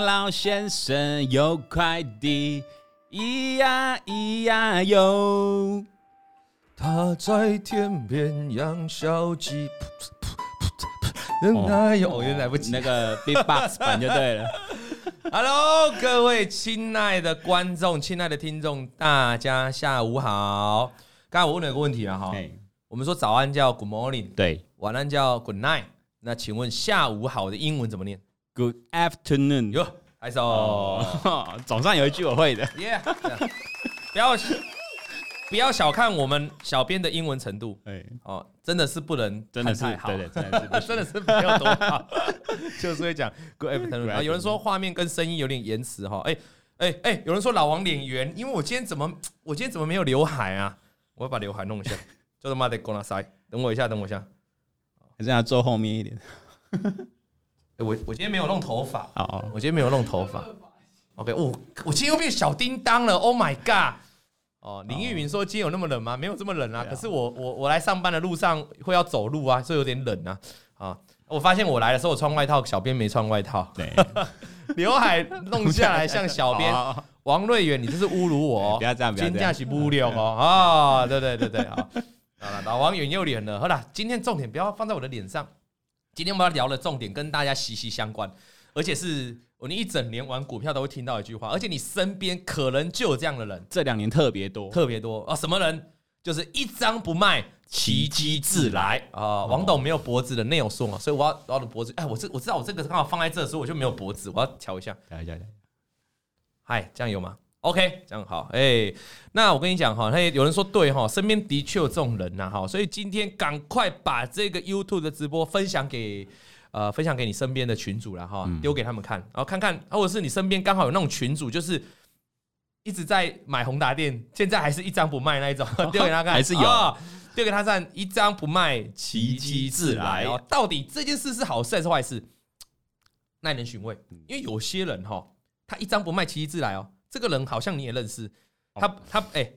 老先生有快递，咿呀咿呀哟。他在天边养小鸡，哎呦，我有点来不及，那个 Big Box 版就对了。Hello，各位亲爱的观众、亲爱的听众，大家下午好。刚才我问了一个问题啊，哈，我们说早安叫 Good morning，对，晚安叫 Good night。那请问下午好的英文怎么念？Good afternoon。哟，还是哦，总算有一句我会的。Yeah，不要不要小看我们小编的英文程度。哎，哦，真的是不能，真的是太好，对对，真的是，真的是没有多好。就是会讲 Good afternoon。啊，有人说画面跟声音有点延迟哈。哎哎哎，有人说老王脸圆，因为我今天怎么 我今天怎么没有刘海啊？我要把刘海弄一下。就他妈的给我塞，等我一下，等我一下。还是要坐后面一点。我我今天没有弄头发，我今天没有弄头发。OK，我我今天又变小叮当了。Oh my god！哦，林玉云说今天有那么冷吗？没有这么冷啊。可是我我我来上班的路上会要走路啊，所以有点冷啊。啊，我发现我来的时候我穿外套，小编没穿外套。对，刘海弄下来像小 编 王瑞远，你这是侮辱我。不要这样，不要这样。是不良哦。啊，对对对对，好。啊，老王远又脸了。好了，今天重点不要放在我的脸上。今天我们要聊的重点跟大家息息相关，而且是我你一整年玩股票都会听到一句话，而且你身边可能就有这样的人，这两年特别多，特别多啊！什么人？就是一张不卖，奇迹自来啊！王董没有脖子的内有送啊，所以我要我的脖子。哎，我这我知道我这个刚好放在这的时候我就没有脖子，我要调一下。来来来，嗨，这样有吗？OK，这样好，哎、欸，那我跟你讲哈，嘿，有人说对哈，身边的确有这种人呐，哈，所以今天赶快把这个 YouTube 的直播分享给呃，分享给你身边的群主了哈，丢给他们看，然后看看，或者是你身边刚好有那种群主，就是一直在买宏达店，现在还是一张不卖那一种，丢给他看，还是有，丢、哦、给他看，一张不卖，奇迹自来哦。到底这件事是好事还是坏事？耐人寻味，因为有些人哈，他一张不卖，奇迹自来哦。这个人好像你也认识，他他哎，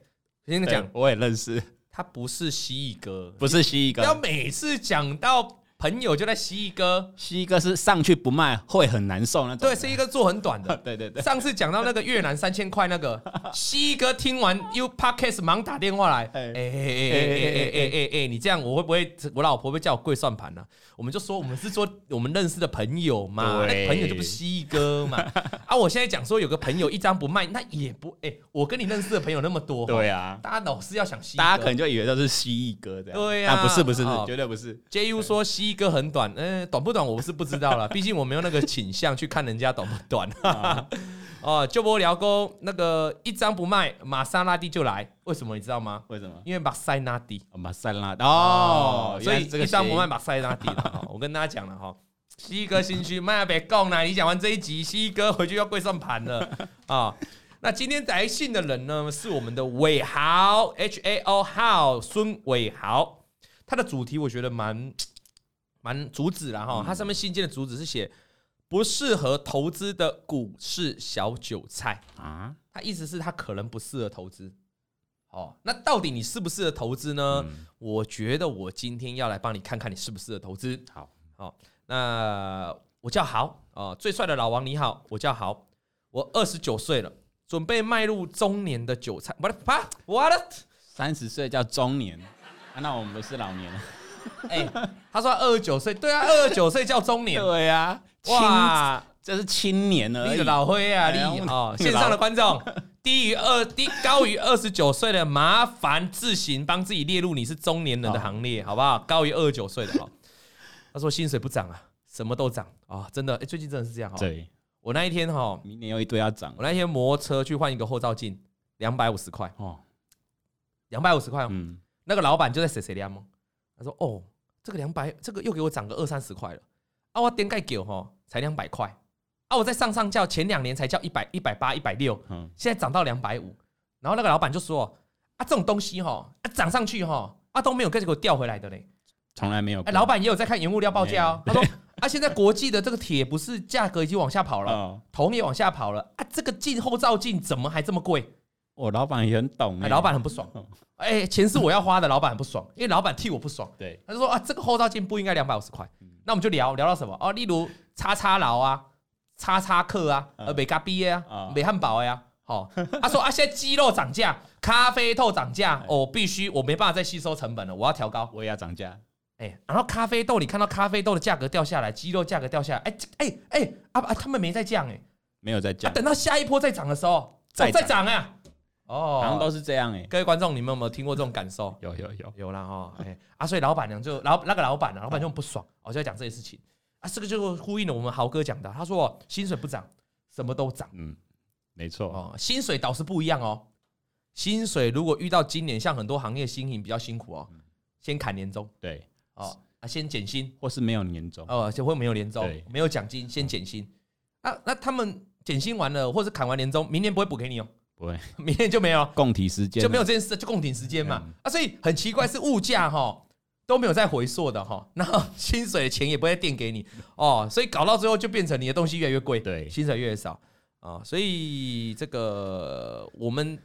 我跟你讲，我也认识，他不是蜥蜴哥，不是蜥蜴哥，要每次讲到。朋友就在蜥蜴哥，蜥蜴哥是上去不卖会很难受那种。对，蜥蜴哥做很短的。对对对。上次讲到那个越南三千块那个，蜥蜴哥听完 U Podcast 忙打电话来，哎哎哎哎哎哎哎哎，你这样我会不会我老婆会叫我跪算盘呢？我们就说我们是说我们认识的朋友嘛，那朋友就不是蜥蜴哥嘛。啊，我现在讲说有个朋友一张不卖，那也不哎，我跟你认识的朋友那么多，对啊，大家老是要想蜥蜴，大家可能就以为都是蜥蜴哥这样，对呀，不是不是，绝对不是。JU 说蜥。一个很短，嗯、欸，短不短我是不知道了，毕竟我没有那个倾向去看人家短不短。哦，就不聊沟那个一张不卖，玛莎拉蒂就来，为什么你知道吗？为什么？因为玛莎拉蒂，玛莎拉蒂哦，所以一张不卖，玛莎拉蒂了。我跟大家讲了哈，西哥心虚，卖别讲了。你讲完这一集，西哥回去要跪算盘了啊。那今天来信的人呢，是我们的伟豪，H A O 号孙伟豪，他的主题我觉得蛮。蛮主旨了哈，它上面信件的主旨是写不适合投资的股市小韭菜啊，它意思是它可能不适合投资。哦，那到底你适不适合投资呢？嗯、我觉得我今天要来帮你看看你适不适合投资。好，好，那我叫豪啊，最帅的老王你好，我叫豪，我二十九岁了，准备迈入中年的韭菜。我的啪，我的三十岁叫中年，啊，那我们不是老年了。哎、欸，他说二十九岁，对啊，二十九岁叫中年，对呀、啊，哇，这是青年而已。老灰啊，你哦，线上的观众 低于二低高于二十九岁的，麻烦自行帮自己列入你是中年人的行列，好不好？高于二十九岁的哈。他说薪水不涨啊，什么都涨啊，真的，哎，最近真的是这样哈。对，我那一天哈，明年有一堆要涨。我那天摩托车去换一个后照镜，两百五十块哦，两百五十块哦。嗯，那个老板就在谁谁家吗？他说：“哦，这个两百，这个又给我涨个二三十块了。啊，我点盖给哈，才两百块。啊，我在上上叫前两年才叫一百一百八一百六，嗯，现在涨到两百五。然后那个老板就说：啊，这种东西哈，啊涨上去哈，啊都没有跟着给我调回来的嘞，从来没有。哎，老板也有在看原物料报价哦。他说：啊，现在国际的这个铁不是价格已经往下跑了，铜也往下跑了。啊，这个镜后照镜怎么还这么贵？我老板也很懂，哎，老板很不爽。”哎，钱是我要花的，老板很不爽，因为老板替我不爽。对，他就说啊，这个后照镜不应该两百五十块。那我们就聊聊到什么？哦，例如叉叉劳啊，叉叉客啊，呃，美咖啡啊，美汉堡呀，好，他说啊，现在鸡肉涨价，咖啡豆涨价，哦，必须我没办法再吸收成本了，我要调高，我也要涨价，哎，然后咖啡豆，你看到咖啡豆的价格掉下来，鸡肉价格掉下来，哎哎哎，啊啊，他们没在降哎，没有在降，等到下一波再涨的时候再再涨啊，哦，好像都是这样哎，各位观众，你们有没有听过这种感受？有有有有啦哈，哎啊，所以老板娘就老那个老板呢，老板就不爽，我就在讲这些事情。啊，这个就呼应了我们豪哥讲的，他说薪水不涨，什么都涨。嗯，没错哦，薪水倒是不一样哦。薪水如果遇到今年像很多行业经营比较辛苦哦，先砍年终。对，哦啊，先减薪，或是没有年终哦，就会没有年终，没有奖金，先减薪。啊，那他们减薪完了，或者砍完年终，明年不会补给你哦，不会，明天就没有。供体时间，就没有这件事，就供体时间嘛。啊，所以很奇怪是物价哈。都没有再回溯的哈，然后薪水的钱也不会垫给你。哦，所以搞到最后就变成你的东西越来越贵，对，薪水越来越少。啊，所以这个我们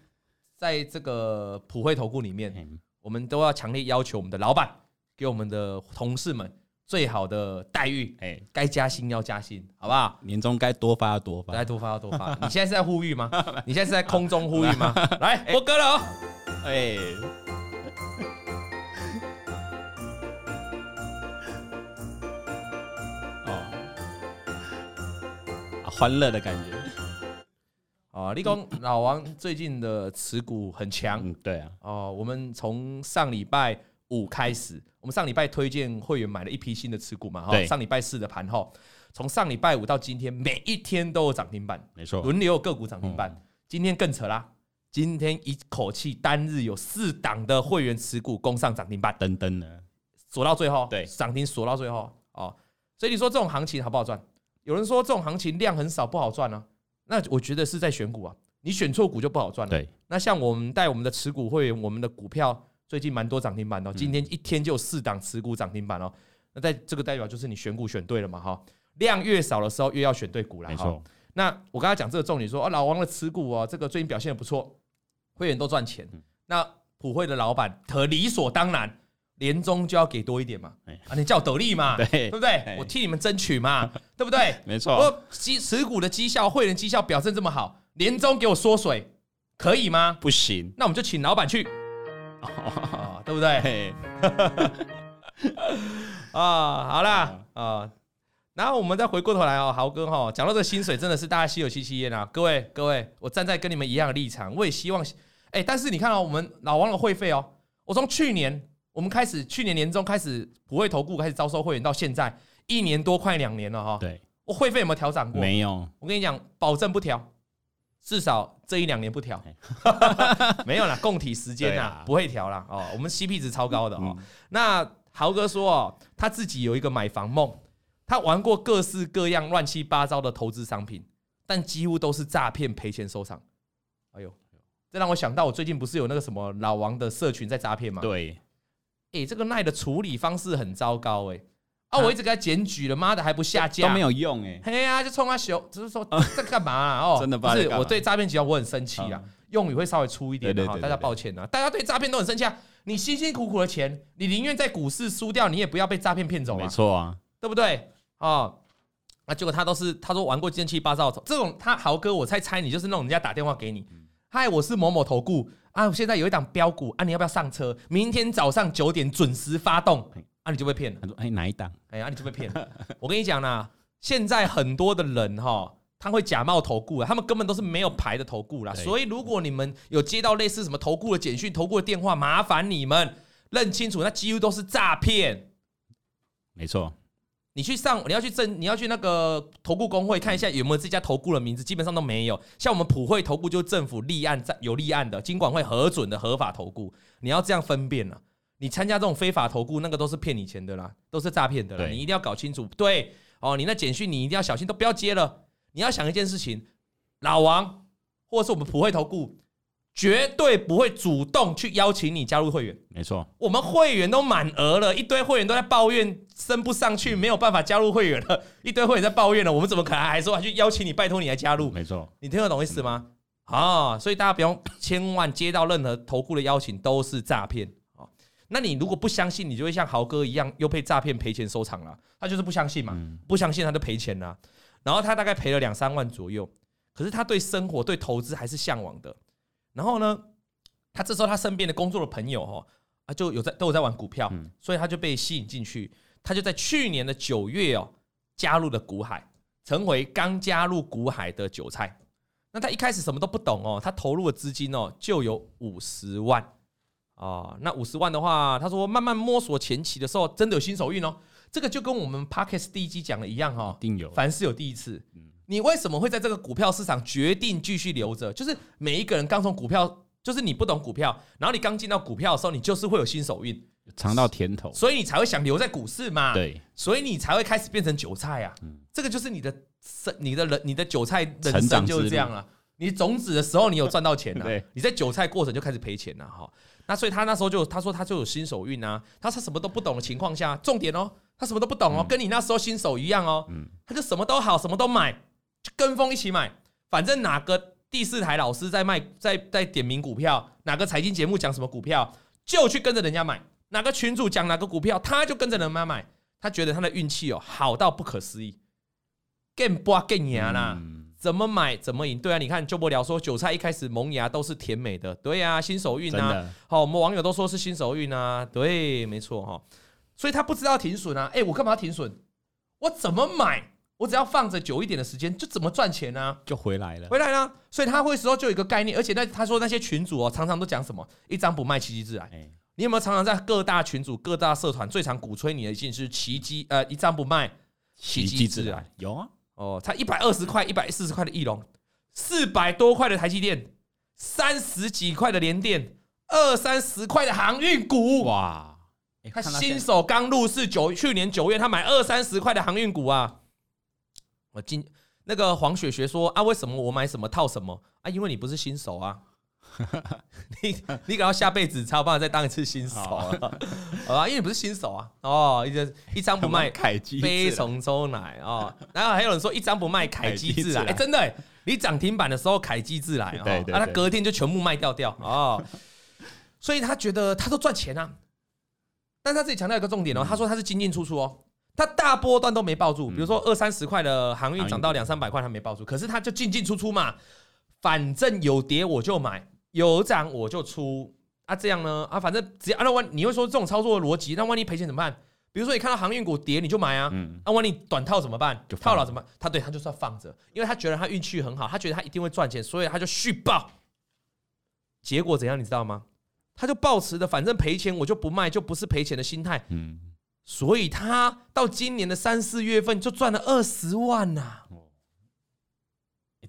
在这个普惠投顾里面，我们都要强烈要求我们的老板给我们的同事们最好的待遇，哎，该加薪要加薪，好不好？年终该多发要多发，该多发要多发。你现在是在呼吁吗？你现在是在空中呼吁吗？来，我割了哦，哎。欢乐的感觉，啊，立功老王最近的持股很强，嗯，对啊，哦，我们从上礼拜五开始，我们上礼拜推荐会员买了一批新的持股嘛，哈，上礼拜四的盘后，从上礼拜五到今天，每一天都有涨停板，没错，轮流有个股涨停板，今天更扯啦，今天一口气单日有四档的会员持股攻上涨停板，噔噔的锁到最后，对，涨停锁到最后，哦，所以你说这种行情好不好赚？有人说这种行情量很少不好赚啊，那我觉得是在选股啊，你选错股就不好赚了。对，那像我们带我们的持股会员，我们的股票最近蛮多涨停板的，今天一天就有四档持股涨停板哦。那在这个代表就是你选股选对了嘛哈，量越少的时候越要选对股了。没错。那我刚才讲这个重点说啊，老王的持股哦，这个最近表现的不错，会员都赚钱。那普惠的老板可理所当然。年终就要给多一点嘛，啊，你叫我得利嘛，对，对不对？我替你们争取嘛，对不对？没错。我绩持股的绩效，会员绩效表现这么好，年终给我缩水，可以吗？不行。那我们就请老板去，哦，对不对？啊，好啦，啊，然后我们再回过头来哦，豪哥哈，讲到这个薪水真的是大家心有戚戚焉啊。各位各位，我站在跟你们一样的立场，我也希望，哎，但是你看哦我们老王的会费哦，我从去年。我们开始去年年中开始普惠投顾开始招收会员，到现在一年多快两年了哈。对，我会费有没有调涨过？没有。我跟你讲，保证不调，至少这一两年不调。没有啦，共体时间呐，不会调啦。哦。我们 CP 值超高的哦。那豪哥说哦，他自己有一个买房梦，他玩过各式各样乱七八糟的投资商品，但几乎都是诈骗赔钱收场。哎呦，这让我想到我最近不是有那个什么老王的社群在诈骗吗？对。哎，这个赖的处理方式很糟糕哎！啊，我一直给他检举了，妈的还不下架，都没有用哎。嘿呀，就冲他凶，只是说 在干嘛啊？哦，真的不是，我对诈骗集团我很生气啊，用语会稍微粗一点的哈，大家抱歉啊，大家对诈骗都很生气啊。你辛辛苦苦的钱，你宁愿在股市输掉，你也不要被诈骗骗走啊。没错啊，对不对？哦，那结果他都是他说玩过乱七八糟，这种他豪哥，我猜猜你就是那种人家打电话给你，嗨，我是某某投顾。啊，我现在有一档标股啊，你要不要上车？明天早上九点准时发动，啊，你就被骗了。他说：“哎，哪一档？哎，啊，你就被骗了。”我跟你讲啦，现在很多的人哈，他会假冒投顾啊，他们根本都是没有牌的投顾啦。所以，如果你们有接到类似什么投顾的简讯、投顾的电话，麻烦你们认清楚，那几乎都是诈骗。没错。你去上，你要去证，你要去那个投顾公会看一下有没有这家投顾的名字，基本上都没有。像我们普惠投顾就是政府立案在有立案的，金管会核准的合法投顾，你要这样分辨了。你参加这种非法投顾，那个都是骗你钱的啦，都是诈骗的啦。你一定要搞清楚。对哦，你那简讯你一定要小心，都不要接了。你要想一件事情，老王或者是我们普惠投顾。绝对不会主动去邀请你加入会员，没错，我们会员都满额了，一堆会员都在抱怨升不上去，没有办法加入会员了，一堆会员在抱怨了，我们怎么可能还说还去邀请你，拜托你来加入？没错，你听得懂意思吗？啊，所以大家不用，千万接到任何投顾的邀请都是诈骗啊！那你如果不相信，你就会像豪哥一样又被诈骗赔钱收场了，他就是不相信嘛，不相信他就赔钱了。然后他大概赔了两三万左右，可是他对生活、对投资还是向往的。然后呢，他这时候他身边的工作的朋友哈啊就有在都有在玩股票，所以他就被吸引进去。他就在去年的九月哦加入了股海，成为刚加入股海的韭菜。那他一开始什么都不懂哦，他投入的资金哦就有五十万哦。那五十万的话，他说慢慢摸索前期的时候，真的有新手运哦。这个就跟我们 Parkes 第一集讲的一样哈，一定有，凡事有第一次。你为什么会在这个股票市场决定继续留着？就是每一个人刚从股票，就是你不懂股票，然后你刚进到股票的时候，你就是会有新手运，尝到甜头，所以你才会想留在股市嘛。对，所以你才会开始变成韭菜啊。这个就是你的生，你的人，你的韭菜人生就是这样了。你种子的时候，你有赚到钱呐、啊；你在韭菜过程就开始赔钱了哈。那所以他那时候就他说他就有新手运啊。他说什么都不懂的情况下，重点哦，他什么都不懂哦，跟你那时候新手一样哦。他就什么都好，什么都买，就跟风一起买。反正哪个第四台老师在卖，在在点名股票，哪个财经节目讲什么股票，就去跟着人家买。哪个群主讲哪个股票，他就跟着人家买。他觉得他的运气哦好到不可思议，更不更赢啦。怎么买怎么赢？对啊，你看周伯聊说韭菜一开始萌芽都是甜美的，对啊，新手运啊，好，我们网友都说是新手运啊，对，没错哈，所以他不知道停损啊，哎，我干嘛要停损？我怎么买？我只要放着久一点的时间，就怎么赚钱呢？就回来了，回来了。所以他会说就有一个概念，而且那他说那些群主哦，常常都讲什么一张不卖，奇迹自来。你有没有常常在各大群组、各大社团最常鼓吹你的一件事？奇迹呃，一张不卖，奇迹自来。有啊。哦，才一百二十块、一百四十块的翼龙，四百多块的台积电，三十几块的联电，二三十块的航运股，哇！他新手刚入市九，去年九月他买二三十块的航运股啊。我今那个黄雪雪说啊，为什么我买什么套什么啊？因为你不是新手啊。你你可要下辈子才有办法再当一次新手啊，好 吧？因为你不是新手啊。哦，一一张不卖，凯基悲从中来哦。然后还有人说一张不卖，凯基自来。哎，真的，你涨停板的时候，凯基自来啊。对对。他隔天就全部卖掉掉哦。所以他觉得他都赚钱啊。但他自己强调一个重点哦，他说他是进进出出哦，他大波段都没抱住。比如说二三十块的航运涨到两三百块，他没抱住。可是他就进进出出嘛，反正有跌我就买。有涨我就出啊，这样呢啊，反正只要按照万，你会说这种操作的逻辑，那万一赔钱怎么办？比如说你看到航运股跌，你就买啊，嗯，那万一短套怎么办？就套牢怎么办？他对他就算放着，因为他觉得他运气很好，他觉得他一定会赚钱，所以他就续抱。结果怎样你知道吗？他就抱持的，反正赔钱我就不卖，就不是赔钱的心态，嗯，所以他到今年的三四月份就赚了二十万呐。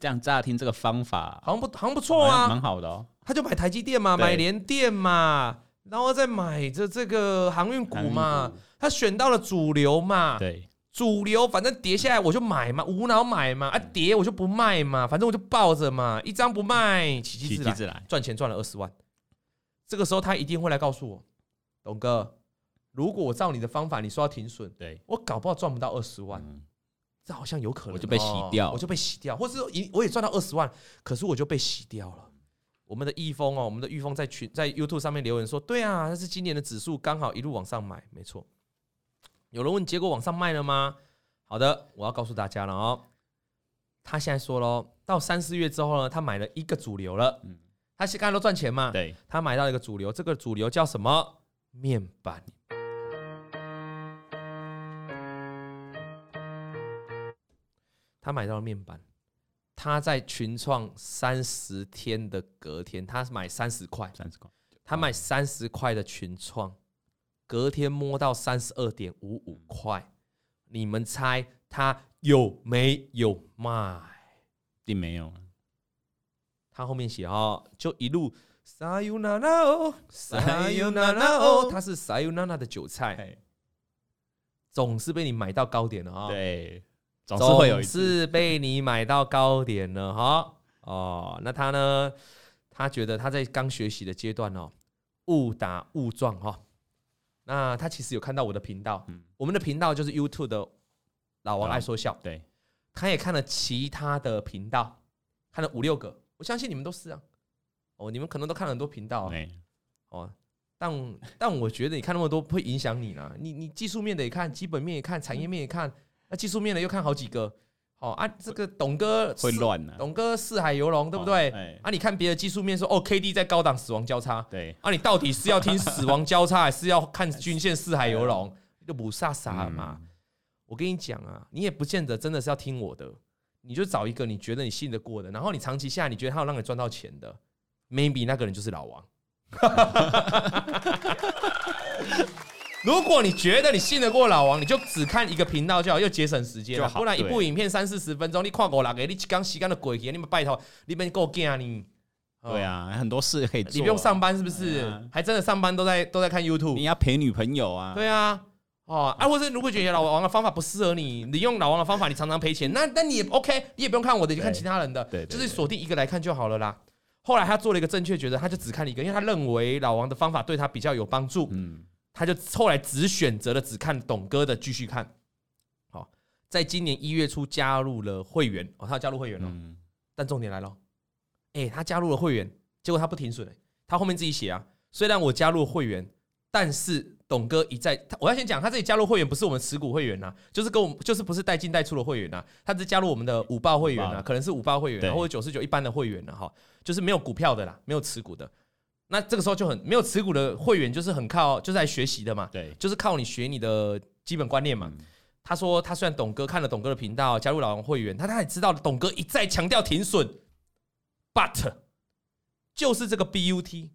这样乍听这个方法好像不好像不错啊，蛮好的哦。他就买台积电嘛，买联电嘛，然后再买着这个航运股嘛。他选到了主流嘛，对，主流反正跌下来我就买嘛，无脑买嘛，啊跌我就不卖嘛，反正我就抱着嘛，一张不卖，奇迹自来，赚钱赚了二十万。这个时候他一定会来告诉我，董哥，如果我照你的方法，你说要停损，对。我搞不好赚不到二十万。这好像有可能，我就被洗掉，我就被洗掉，或是说我也赚到二十万，可是我就被洗掉了。我们的易峰哦，我们的易峰在群在 YouTube 上面留言说，对啊，那是今年的指数刚好一路往上买，没错。有人问结果往上卖了吗？好的，我要告诉大家了哦。他现在说喽，到三四月之后呢，他买了一个主流了。嗯，他是刚才都赚钱嘛？对，他买到一个主流，这个主流叫什么？面板。他买到了面板，他在群创三十天的隔天，他买三十块，三十块，他买三十块的群创，隔天摸到三十二点五五块，你们猜他有没有卖？并没有，他后面写哦，就一路 Sayonara Sayonara 他是 Sayonara 的韭菜，总是被你买到高点了啊！对。总是会有一次被你买到高点了哈哦，那他呢？他觉得他在刚学习的阶段哦，误打误撞哈。那他其实有看到我的频道，我们的频道就是 YouTube 的老王爱说笑，对，他也看了其他的频道，看了五六个，我相信你们都是啊。哦，你们可能都看了很多频道，哦，但但我觉得你看那么多不会影响你呢。你你技术面的也看，基本面也看，产业面也看。那技术面呢，又看好几个，好啊，这个董哥会乱了，董哥四海游龙，对不对？啊，你看别的技术面说，哦，K D 在高档死亡交叉，对，啊，你到底是要听死亡交叉，还是要看均线四海游龙？就不傻傻嘛。我跟你讲啊，你也不见得真的是要听我的，你就找一个你觉得你信得过的，然后你长期下来你觉得他有让你赚到钱的，maybe 那个人就是老王。如果你觉得你信得过老王，你就只看一个频道就好，又节省时间，不然一部影片三四十分钟，你跨过来给你刚洗干的鬼，你们拜托，你们够干啊你？对啊，很多事可以做，你不用上班是不是？还真的上班都在都在看 YouTube，你要陪女朋友啊？对啊，哦，啊，或者如果觉得老王的方法不适合你，你用老王的方法，你常常赔钱，那那你也 OK，你也不用看我的，你就看其他人的，对，就是锁定一个来看就好了啦。后来他做了一个正确抉择，他就只看一个，因为他认为老王的方法对他比较有帮助。嗯。他就后来只选择了只看董哥的继续看，好，在今年一月初加入了会员哦，他要加入会员了，嗯、但重点来了，哎，他加入了会员，结果他不停损，他后面自己写啊，虽然我加入了会员，但是董哥一再，我要先讲，他这里加入会员不是我们持股会员呐，就是跟我们就是不是带进带出的会员呐，他只加入我们的五报会员啊，可能是五报会员或者九十九一般的会员了哈，就是没有股票的啦，没有持股的。那这个时候就很没有持股的会员，就是很靠就是来学习的嘛，对，就是靠你学你的基本观念嘛。他说他虽然董哥看了董哥的频道，加入老王会员，他他也知道董哥一再强调停损，but 就是这个 BUT，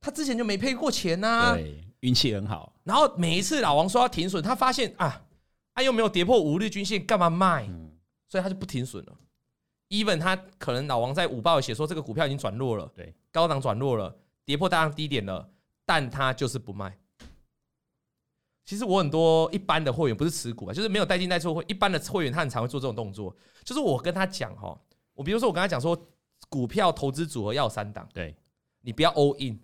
他之前就没赔过钱呐，对，运气很好。然后每一次老王说要停损，他发现啊，他又没有跌破五日均线，干嘛卖？所以他就不停损了。Even 他可能老王在五报写说这个股票已经转弱了，对，高档转弱了，跌破大量低点了，但他就是不卖。其实我很多一般的会员不是持股啊，就是没有带进带出会，一般的会员他很常会做这种动作。就是我跟他讲哈，我比如说我跟他讲说，股票投资组合要三档，对，你不要 all in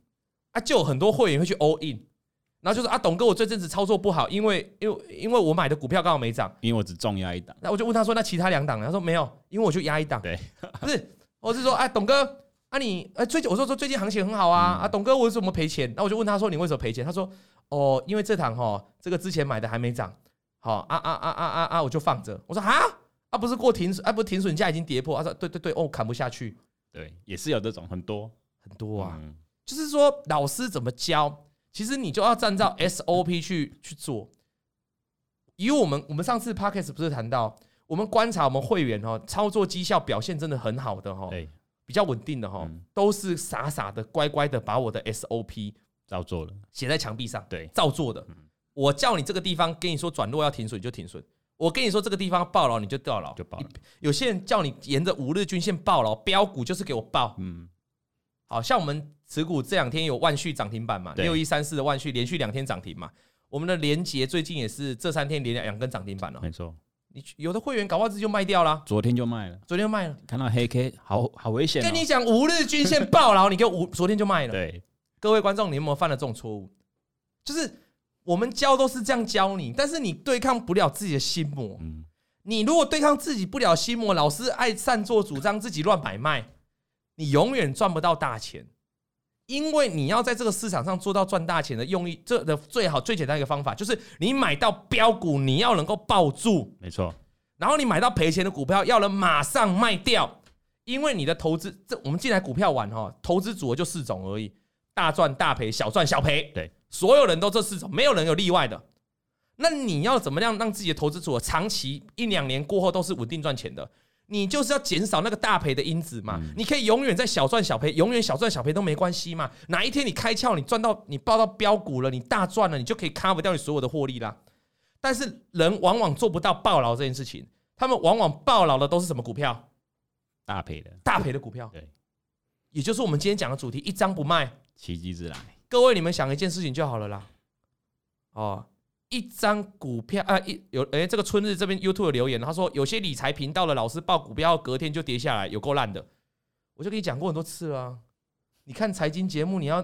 啊，就有很多会员会去 all in。然后就说啊，董哥，我这阵子操作不好，因为因为因为我买的股票刚好没涨，因为我只重压一档。那我就问他说，那其他两档呢？他说没有，因为我就压一档。对，不是，我是说，哎，董哥，啊你，哎，最近我说说最近行情很好啊，嗯、啊，董哥，我为什么赔钱？那我就问他说，你为什么赔钱？他说，哦，因为这档哈，这个之前买的还没涨，好啊啊啊啊啊啊，我就放着。我说啊，啊不是过停损，啊不是停损价已经跌破。他说对对对，哦，砍不下去。对，也是有这种很多很多啊，嗯、就是说老师怎么教？其实你就要按照 SOP 去去做。以我们我们上次 Podcast 不是谈到，我们观察我们会员哦，操作绩效表现真的很好的哈，比较稳定的哈，都是傻傻的乖乖的把我的 SOP 照做了，写在墙壁上，对，照做的。我叫你这个地方跟你说转弱要停损就停损，我跟你说这个地方爆牢你就掉牢，就抱。有些人叫你沿着五日均线爆牢，标股就是给我爆。嗯，好像我们。持股这两天有万旭涨停板嘛？六一三四的万旭连续两天涨停嘛？我们的连结最近也是这三天连两根涨停板了。没错，你有的会员搞不好自己就卖掉了，昨天就卖了，昨天就卖了。看到黑 K，好好危险。跟你讲五日均线爆了，你给五昨天就卖了。对，各位观众，你有没有犯了这种错误？就是我们教都是这样教你，但是你对抗不了自己的心魔。嗯，你如果对抗自己不了心魔，老是爱擅作主张，自己乱买卖，你永远赚不到大钱。因为你要在这个市场上做到赚大钱的用意，这的最好最简单一个方法就是你买到标股，你要能够抱住，没错。然后你买到赔钱的股票，要能马上卖掉。因为你的投资，这我们进来股票玩哈，投资组合就四种而已：大赚大赔、小赚小赔。对，所有人都这四种，没有人有例外的。那你要怎么样让自己的投资组合长期一两年过后都是稳定赚钱的？你就是要减少那个大赔的因子嘛，你可以永远在小赚小赔，永远小赚小赔都没关系嘛。哪一天你开窍，你赚到你爆到标股了，你大赚了，你就可以 cover 掉你所有的获利啦。但是人往往做不到暴牢这件事情，他们往往暴牢的都是什么股票？大赔的，大赔的股票。对，也就是我们今天讲的主题，一张不卖，奇迹自来。各位，你们想一件事情就好了啦。哦。一张股票啊，一有诶、欸，这个春日这边 YouTube 留言，他说有些理财频道的老师报股票，隔天就跌下来，有够烂的。我就跟你讲过很多次了、啊，你看财经节目，你要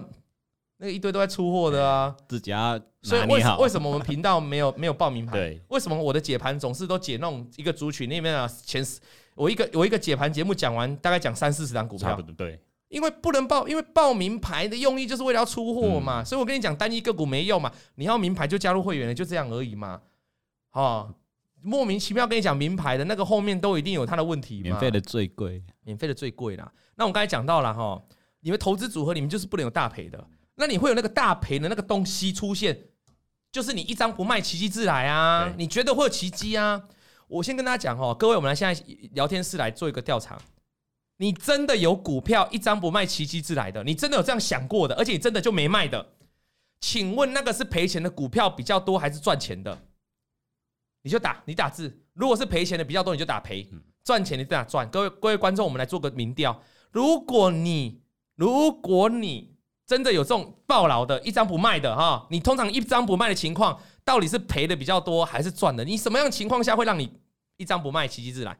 那个一堆都在出货的啊，自己要。所以为为什么我们频道没有没有报名牌？对，为什么我的解盘总是都解那种一个族群那边啊？前十，我一个我一个解盘节目讲完，大概讲三四十张股票，对。因为不能报，因为报名牌的用意就是为了要出货嘛，嗯、所以我跟你讲，单一个股没用嘛，你要名牌就加入会员了，就这样而已嘛。哦，莫名其妙跟你讲名牌的那个后面都一定有它的问题。免费的最贵，免费的最贵啦。那我刚才讲到了哈，你们投资组合里面就是不能有大赔的。那你会有那个大赔的那个东西出现，就是你一张不卖，奇迹自来啊！你觉得会有奇迹啊？我先跟大家讲哦，各位，我们来现在聊天室来做一个调查。你真的有股票一张不卖，奇迹自来的？你真的有这样想过的？而且你真的就没卖的？请问那个是赔钱的股票比较多，还是赚钱的？你就打，你打字。如果是赔钱的比较多，你就打赔；赚钱的就打赚。各位各位观众，我们来做个民调。如果你如果你真的有这种暴牢的，一张不卖的哈，你通常一张不卖的情况，到底是赔的比较多，还是赚的？你什么样的情况下会让你一张不卖，奇迹自来？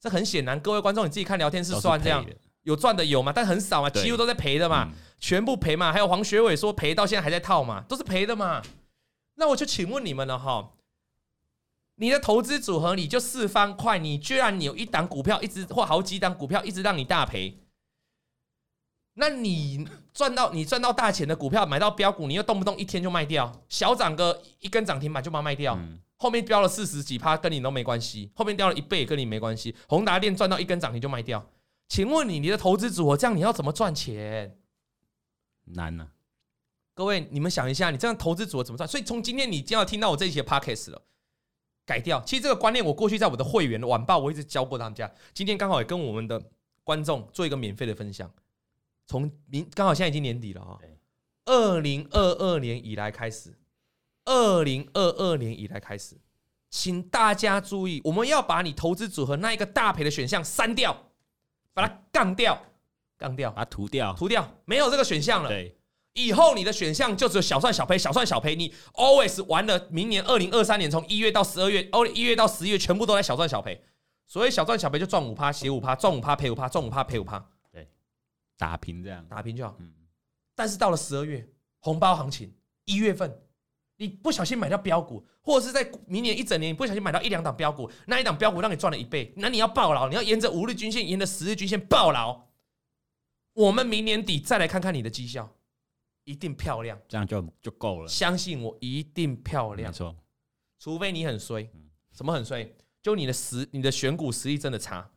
这很显然，各位观众你自己看聊天室算这样，有赚的有嘛，但很少嘛，几乎都在赔的嘛，全部赔嘛。还有黄学伟说赔到现在还在套嘛，都是赔的嘛。那我就请问你们了哈，你的投资组合你就四方块，你居然你有一档股票一直或好几档股票一直让你大赔，那你赚到你赚到大钱的股票买到标股，你又动不动一天就卖掉，小涨个一根涨停板就把它卖掉。后面飙了四十几趴，跟你都没关系；后面掉了一倍，跟你没关系。宏达电赚到一根涨停就卖掉，请问你，你的投资组合这样你要怎么赚钱？难呢、啊。各位，你们想一下，你这样投资组合怎么赚？所以从今天你就要听到我这一期的 podcast 了，改掉。其实这个观念，我过去在我的会员晚报我一直教过他们家。今天刚好也跟我们的观众做一个免费的分享。从明刚好现在已经年底了啊，二零二二年以来开始。二零二二年以来开始，请大家注意，我们要把你投资组合那一个大赔的选项删掉，把它杠掉，杠掉，把它涂掉，涂掉，没有这个选项了。对，以后你的选项就只有小赚小赔，小赚小赔。你 always 玩了，明年二零二三年从一月到十二月，哦，一月到十一月全部都在小赚小赔。所以小赚小赔就赚五趴，写五趴，赚五趴赔五趴，赚五趴赔五趴。对，打平这样，打平就好。嗯，但是到了十二月红包行情，一月份。你不小心买到标股，或者是在明年一整年，你不小心买到一两档标股，那一档标股让你赚了一倍，那你要暴牢，你要沿着五日均线，沿着十日均线暴牢。我们明年底再来看看你的绩效，一定漂亮，这样就就够了。相信我，一定漂亮。没错，除非你很衰，什么很衰？就你的实，你的选股实力真的差，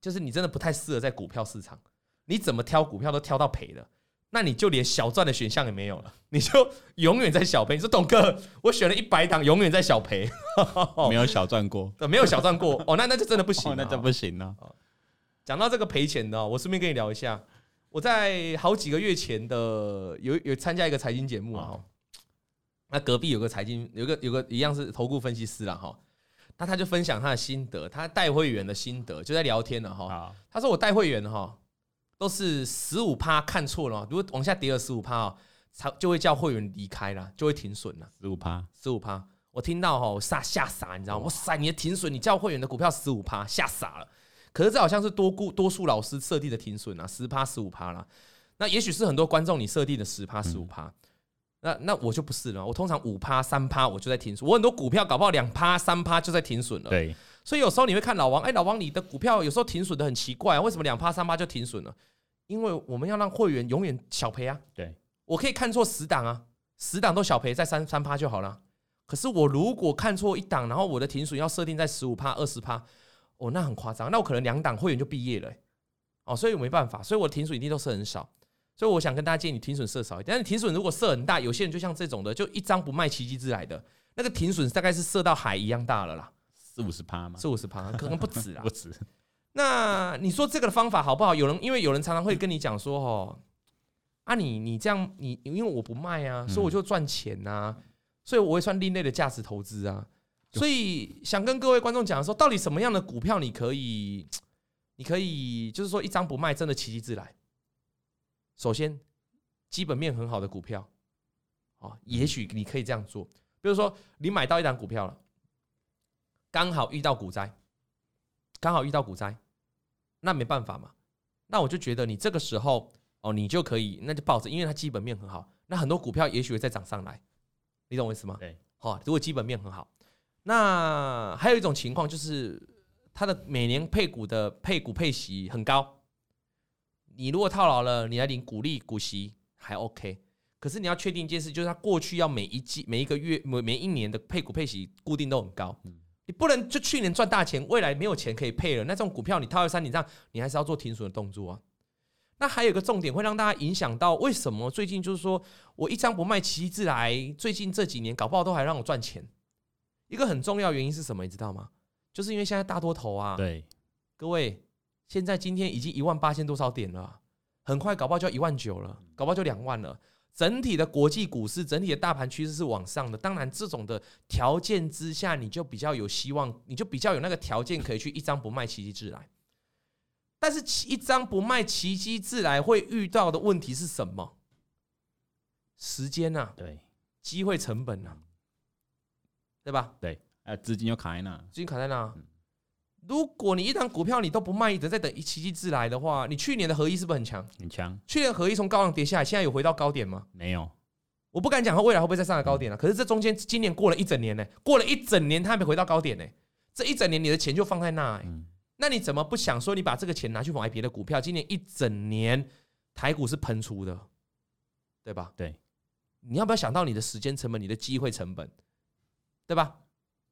就是你真的不太适合在股票市场，你怎么挑股票都挑到赔的。那你就连小赚的选项也没有了，你就永远在小赔。你说董哥，我选了一百档，永远在小赔，没有小赚过，没有小赚过。哦，那那就真的不行，那就不行了。讲到这个赔钱的，我顺便跟你聊一下。我在好几个月前的有有参加一个财经节目啊，那隔壁有个财经，有个有个一样是投顾分析师了哈。那他就分享他的心得，他带会员的心得，就在聊天了哈。他说我带会员哈。都是十五趴看错了，如果往下跌了十五趴哦，才就会叫会员离开了，就会停损了。十五趴，十五趴，我听到哈，我吓吓傻，你知道吗？哇塞，你的停损，你叫会员的股票十五趴，吓傻了。可是这好像是多顾多数老师设定的停损啊，十趴十五趴啦。那也许是很多观众你设定的十趴十五趴，那那我就不是了。我通常五趴三趴我就在停损，我很多股票搞不好两趴三趴就在停损了。对。所以有时候你会看老王，哎，老王，你的股票有时候停损的很奇怪，为什么两趴三趴就停损了？因为我们要让会员永远小赔啊。对，我可以看错十档啊，十档都小赔在三三趴就好了。可是我如果看错一档，然后我的停损要设定在十五趴、二十趴，哦，那很夸张，那我可能两档会员就毕业了，哦，所以我没办法，所以我的停损一定都是很少。所以我想跟大家建议，你停损设少一点。但是停损如果设很大，有些人就像这种的，就一张不卖，奇迹自来的那个停损大概是设到海一样大了啦。四五十趴吗？四五十趴，可能不止啊，不止。那你说这个的方法好不好？有人因为有人常常会跟你讲说，哦，啊你你这样你因为我不卖啊，所以我就赚钱呐，所以我会算另类的价值投资啊。所以想跟各位观众讲说，到底什么样的股票你可以，你可以就是说一张不卖，真的奇迹自来。首先，基本面很好的股票，哦，也许你可以这样做。比如说你买到一档股票了，刚好遇到股灾，刚好遇到股灾。那没办法嘛，那我就觉得你这个时候哦，你就可以那就抱着，因为它基本面很好，那很多股票也许会再涨上来，你懂我意思吗？对，好，如果基本面很好，那还有一种情况就是它的每年配股的配股配息很高，你如果套牢了，你来领股利股息还 OK，可是你要确定一件事，就是它过去要每一季、每一个月、每每一年的配股配息固定都很高。嗯、你不能就去年赚大钱，未来没有钱可以配了。那这种股票你套在山顶上，你还是要做停损的动作啊。那还有一个重点会让大家影响到，为什么最近就是说我一张不卖，奇自来，最近这几年搞不好都还让我赚钱。一个很重要原因是什么？你知道吗？就是因为现在大多头啊，对，各位，现在今天已经一万八千多少点了，很快搞不好就要一万九了，搞不好就两万了。整体的国际股市，整体的大盘趋势是往上的。当然，这种的条件之下，你就比较有希望，你就比较有那个条件可以去一张不卖，奇迹自来。但是，一张不卖，奇迹自来会遇到的问题是什么？时间啊，对，机会成本啊，对吧？对，呃，资金又卡在那，资金卡在那。如果你一张股票你都不卖，一直在等一奇迹自来的话，你去年的合一是不是很强？很强。去年合一从高浪跌下来，现在有回到高点吗？没有。我不敢讲它未来会不会再上来高点了。可是这中间今年过了一整年呢，过了一整年它还没回到高点呢。这一整年你的钱就放在那，那你怎么不想说你把这个钱拿去买别的股票？今年一整年台股是喷出的，对吧？对。你要不要想到你的时间成本、你的机会成本，对吧？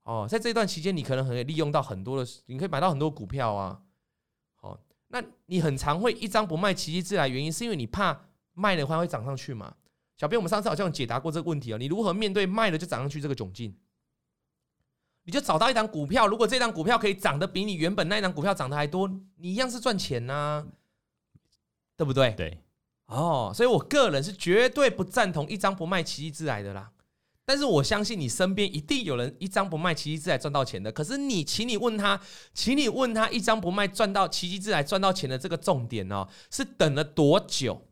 哦，在这段期间，你可能可以利用到很多的，你可以买到很多股票啊。哦，那你很常会一张不卖，奇迹自来，原因是因为你怕卖的话会涨上去嘛？小编，我们上次好像有解答过这个问题啊。你如何面对卖了就涨上去这个窘境？你就找到一张股票，如果这张股票可以涨得比你原本那一张股票涨得还多，你一样是赚钱呐，对不对？对。哦，所以我个人是绝对不赞同一张不卖，奇迹自来的啦。但是我相信你身边一定有人一张不卖，奇迹自来赚到钱的。可是你，请你问他，请你问他一张不卖赚到奇迹自来赚到钱的这个重点哦，是等了多久？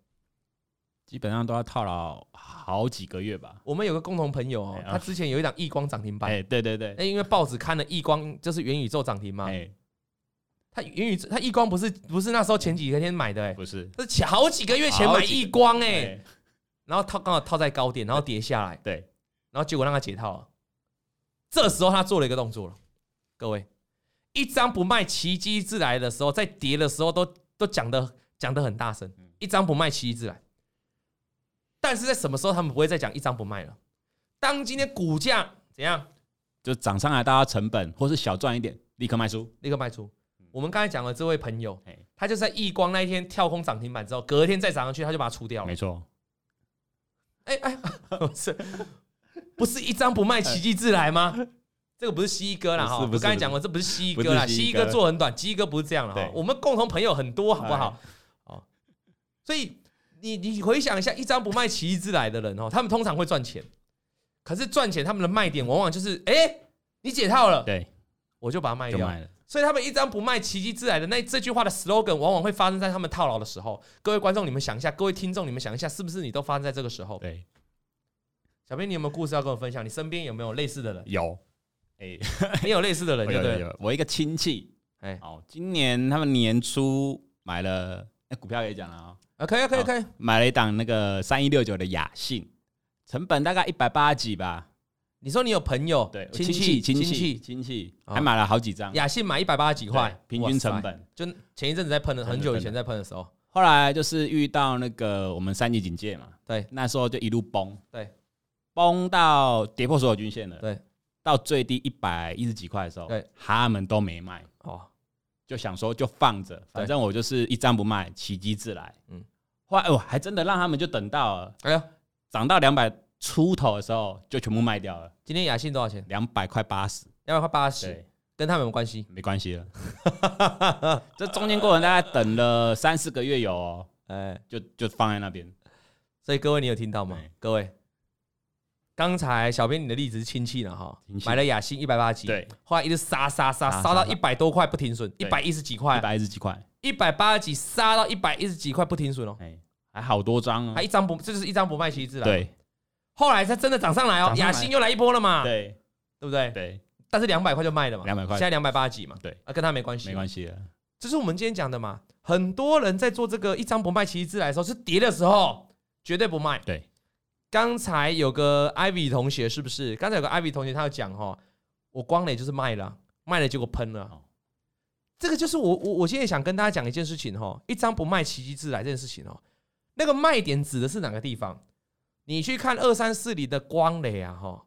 基本上都要套牢好几个月吧。我们有个共同朋友哦，他之前有一档易光涨停板，哎，对对对，因为报纸看了易光就是元宇宙涨停嘛，哎，他元宇宙他易光不是不是那时候前几天买的，哎，不是，是好几个月前买易光，哎，然后套刚好套在高点，然后跌下来，对。然后结果让他解套了，这时候他做了一个动作了。各位，一张不卖，奇迹自来的时候，在跌的时候都都讲的讲的很大声，一张不卖，奇迹自来。但是在什么时候他们不会再讲一张不卖了？当今天股价怎样，就涨上来，大家成本或是小赚一点，立刻卖出，立刻卖出。我们刚才讲的这位朋友，他就在亿光那一天跳空涨停板之后，隔天再涨上去，他就把它出掉了。没错。哎哎，是。不是一张不卖，奇迹自来吗？这个不是蜥蜴哥啦哈，我刚才讲过，这不是蜥蜴哥啦，西哥做很短，鸡哥不是这样了哈。我们共同朋友很多，好不好？哦，所以你你回想一下，一张不卖，奇迹自来的人哦，他们通常会赚钱。可是赚钱，他们的卖点往往就是，哎，你解套了，对，我就把它卖掉。所以他们一张不卖，奇迹自来的那这句话的 slogan，往往会发生在他们套牢的时候。各位观众，你们想一下，各位听众，你们想一下，是不是你都发生在这个时候？对。小编，你有没有故事要跟我分享？你身边有没有类似的人？有，哎，你有类似的人，对不对？我一个亲戚，哎，哦，今年他们年初买了，哎，股票可以讲了啊，啊，可以，可以，可以，买了一档那个三一六九的雅信，成本大概一百八几吧。你说你有朋友，对，亲戚，亲戚，亲戚，还买了好几张。雅信买一百八十几块，平均成本，就前一阵子在喷的，很久以前在喷的时候，后来就是遇到那个我们三级警戒嘛，对，那时候就一路崩，对。崩到跌破所有均线了，对，到最低一百一十几块的时候，对，他们都没卖，哦，就想说就放着，反正我就是一张不卖，奇迹自来，嗯，后来哦，还真的让他们就等到了，哎呀，涨到两百出头的时候就全部卖掉了。今天雅信多少钱？两百块八十，两百块八十，跟他们有关系？没关系了，这中间过程大概等了三四个月有哦，哎，就就放在那边，所以各位你有听到吗？各位。刚才小编你的例子是亲戚了哈，买了雅欣一百八十几，对，后来一直杀杀杀杀到一百多块不停损，一百一十几块，一百一十几块，一百八十几杀到一百一十几块不停损哦，哎，还好多张哦，还一张不，这就是一张不卖，奇迹自来，对，后来它真的涨上来哦，雅欣又来一波了嘛，对，对不对？对，但是两百块就卖了嘛，两百块，现在两百八十几嘛，对，啊，跟他没关系，没关系了，这是我们今天讲的嘛，很多人在做这个一张不卖，奇迹自来的时候是跌的时候绝对不卖，对。刚才有个 Ivy 同学是不是？刚才有个 Ivy 同学，他有讲哈，我光磊就是卖了，卖了结果喷了。这个就是我我我现在想跟大家讲一件事情哈，一张不卖，奇迹自来这件事情哦。那个卖点指的是哪个地方？你去看二三四里的光磊啊，哈，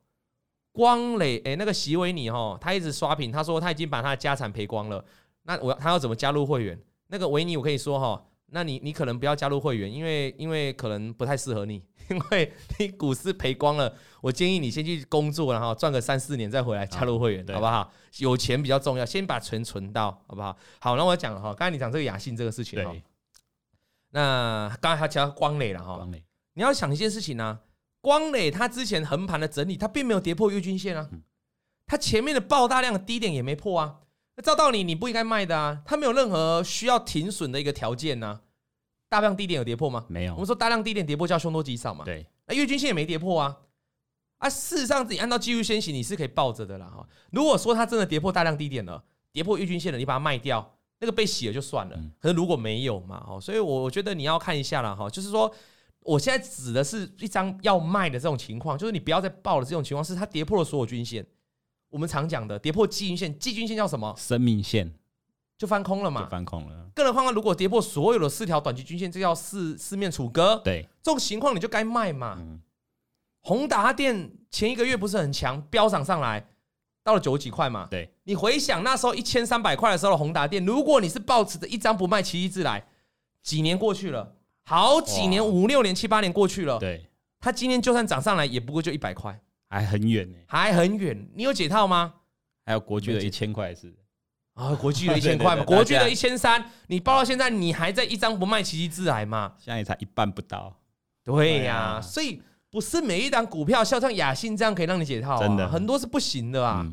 光磊，哎，那个席维尼哈，他一直刷屏，他说他已经把他的家产赔光了。那我他要怎么加入会员？那个维尼，我可以说哈，那你你可能不要加入会员，因为因为可能不太适合你，因为你股市赔光了。我建议你先去工作，然后赚个三四年再回来加入会员，好不好？有钱比较重要，先把钱存到，好不好？好，那我讲了哈，刚才你讲这个雅信这个事情哈，那刚才还讲光磊了哈，你要想一件事情呢、啊，光磊他之前横盘的整理，他并没有跌破月均线啊，他前面的爆大量的低点也没破啊。那照道理你不应该卖的啊，他没有任何需要停损的一个条件呐、啊。大量低点有跌破吗？没有。我们说大量低点跌破叫凶多吉少嘛。对。那月均线也没跌破啊。啊，事实上自己按照技术先行，你是可以抱着的啦哈。如果说它真的跌破大量低点了，跌破月均线了，你把它卖掉，那个被洗了就算了。可是如果没有嘛，哈，所以我我觉得你要看一下了哈，就是说我现在指的是一张要卖的这种情况，就是你不要再抱了这种情况，是它跌破了所有均线。我们常讲的跌破季均线，季均线叫什么？生命线就翻空了嘛？就翻空了。更何况，如果跌破所有的四条短期均线，这叫四四面楚歌。对，这种情况你就该卖嘛。嗯、宏达电前一个月不是很强，飙涨上来到了九几块嘛？对，你回想那时候一千三百块的时候的宏达电，如果你是抱持着一张不卖，奇迹自来，几年过去了，好几年，五六年、七八年过去了，对，它今天就算涨上来，也不过就一百块。还很远呢，还很远。你有解套吗？还有国巨的一千块是啊，国巨的 一千块嘛，国巨的一千三，你报到现在，你还在一张不卖，奇迹自来嘛？现在也才一半不到。对呀、啊，所以不是每一档股票，像像雅信这样可以让你解套、啊，真的很多是不行的啊。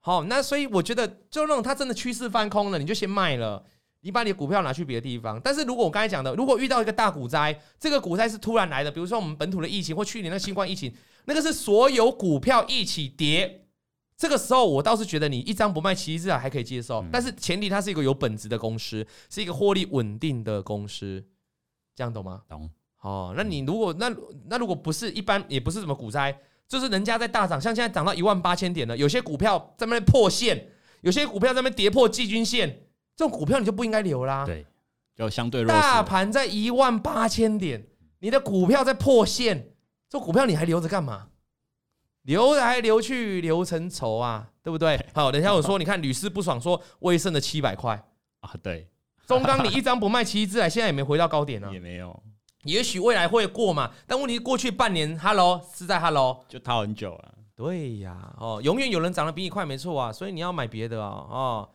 好、嗯，那所以我觉得，就那种它真的趋势翻空了，你就先卖了，你把你的股票拿去别的地方。但是如果我刚才讲的，如果遇到一个大股灾，这个股灾是突然来的，比如说我们本土的疫情或去年的新冠疫情。那个是所有股票一起跌，这个时候我倒是觉得你一张不卖，其实至少还可以接受，但是前提它是一个有本质的公司，是一个获利稳定的公司，这样懂吗？懂。哦，那你如果那那如果不是一般，也不是什么股灾，就是人家在大涨，像现在涨到一万八千点了，有些股票在那边破线，有些股票在那边跌破季均线，这种股票你就不应该留啦。对，就相对弱势。大盘在一万八千点，你的股票在破线。这股票你还留着干嘛？留来留去留成仇啊，对不对？好，等一下我说，你看屡试不爽，说威盛的七百块啊，对，中钢你一张不卖，奇迹自来现在也没回到高点呢，也没有，也许未来会过嘛，但问题是过去半年，Hello 是在 Hello 就套很久了，对呀，哦，永远有人涨得比你快，没错啊，所以你要买别的啊，哦，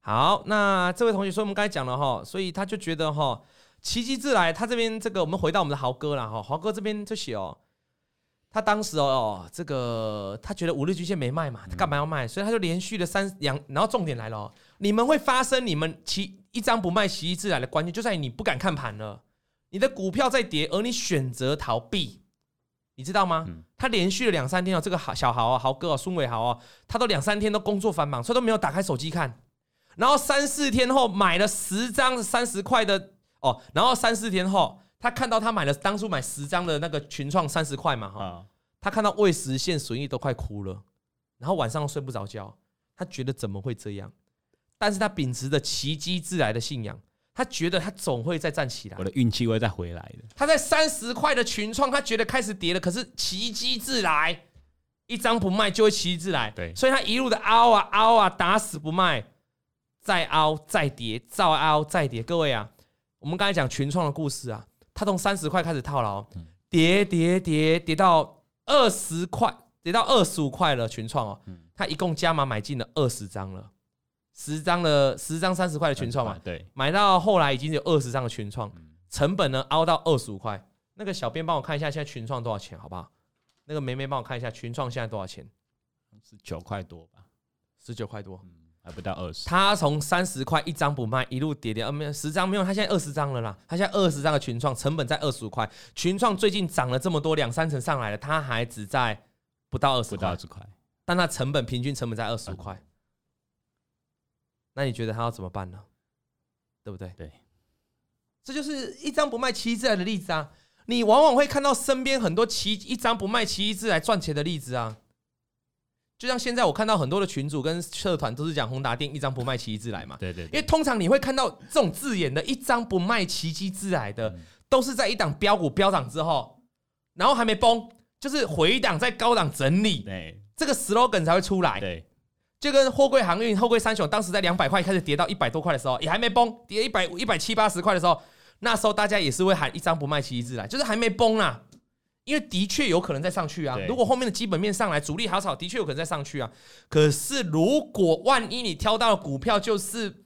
好，那这位同学说我们刚才讲了哈，所以他就觉得哈。奇迹自来，他这边这个，我们回到我们的豪哥了哈。豪哥这边就写哦，他当时哦，这个他觉得五日均线没卖嘛，他干嘛要卖？所以他就连续的三两，然后重点来了哦，你们会发生你们其一张不卖其一自来的关键，就在于你不敢看盘了，你的股票在跌，而你选择逃避，你知道吗？他连续了两三天哦，这个豪小豪啊，豪哥啊，孙伟豪啊，他都两三天都工作繁忙，所以都没有打开手机看，然后三四天后买了十张三十块的。哦，然后三四天后，他看到他买了当初买十张的那个群创三十块嘛，哈，他看到未实现损益都快哭了，然后晚上睡不着觉，他觉得怎么会这样？但是他秉持着奇迹自来的信仰，他觉得他总会再站起来，我的运气会再回来的。他在三十块的群创，他觉得开始跌了，可是奇迹自来，一张不卖就会奇迹自来，对，所以他一路的凹啊凹啊，打死不卖，再凹再跌，再凹再跌，各位啊。我们刚才讲群创的故事啊，他从三十块开始套牢，跌跌跌跌到二十块，跌到二十五块了。群创哦，他一共加码买进了二十张了，十张的十张三十块的群创嘛，对，买到后来已经有二十张的群创，成本呢凹到二十五块。那个小编帮我看一下现在群创多少钱，好不好？那个梅梅帮我看一下群创现在多少钱？十九块多吧，十九块多。还不到二十，他从三十块一张不卖，一路跌跌，呃，没有十张没有，他现在二十张了啦，他现在二十张的群创成本在二十五块，群创最近涨了这么多，两三成上来了，他还只在不到二十块，但他成本平均成本在二十五块，那你觉得他要怎么办呢？对不对？对，这就是一张不卖奇迹自来的例子啊，你往往会看到身边很多奇一张不卖奇迹自来赚钱的例子啊。就像现在我看到很多的群主跟社团都是讲宏达电一张不卖奇迹自来嘛，对对，因为通常你会看到这种字眼的一张不卖奇迹自来的，都是在一档飙股飙涨之后，然后还没崩，就是回档在高档整理，对，这个 slogan 才会出来。对，就跟货柜航运、货柜三雄当时在两百块开始跌到一百多块的时候，也还没崩，跌一百一百七八十块的时候，那时候大家也是会喊一张不卖奇迹自来，就是还没崩啊。因为的确有可能再上去啊，如果后面的基本面上来，主力好炒，的确有可能再上去啊。可是如果万一你挑到的股票就是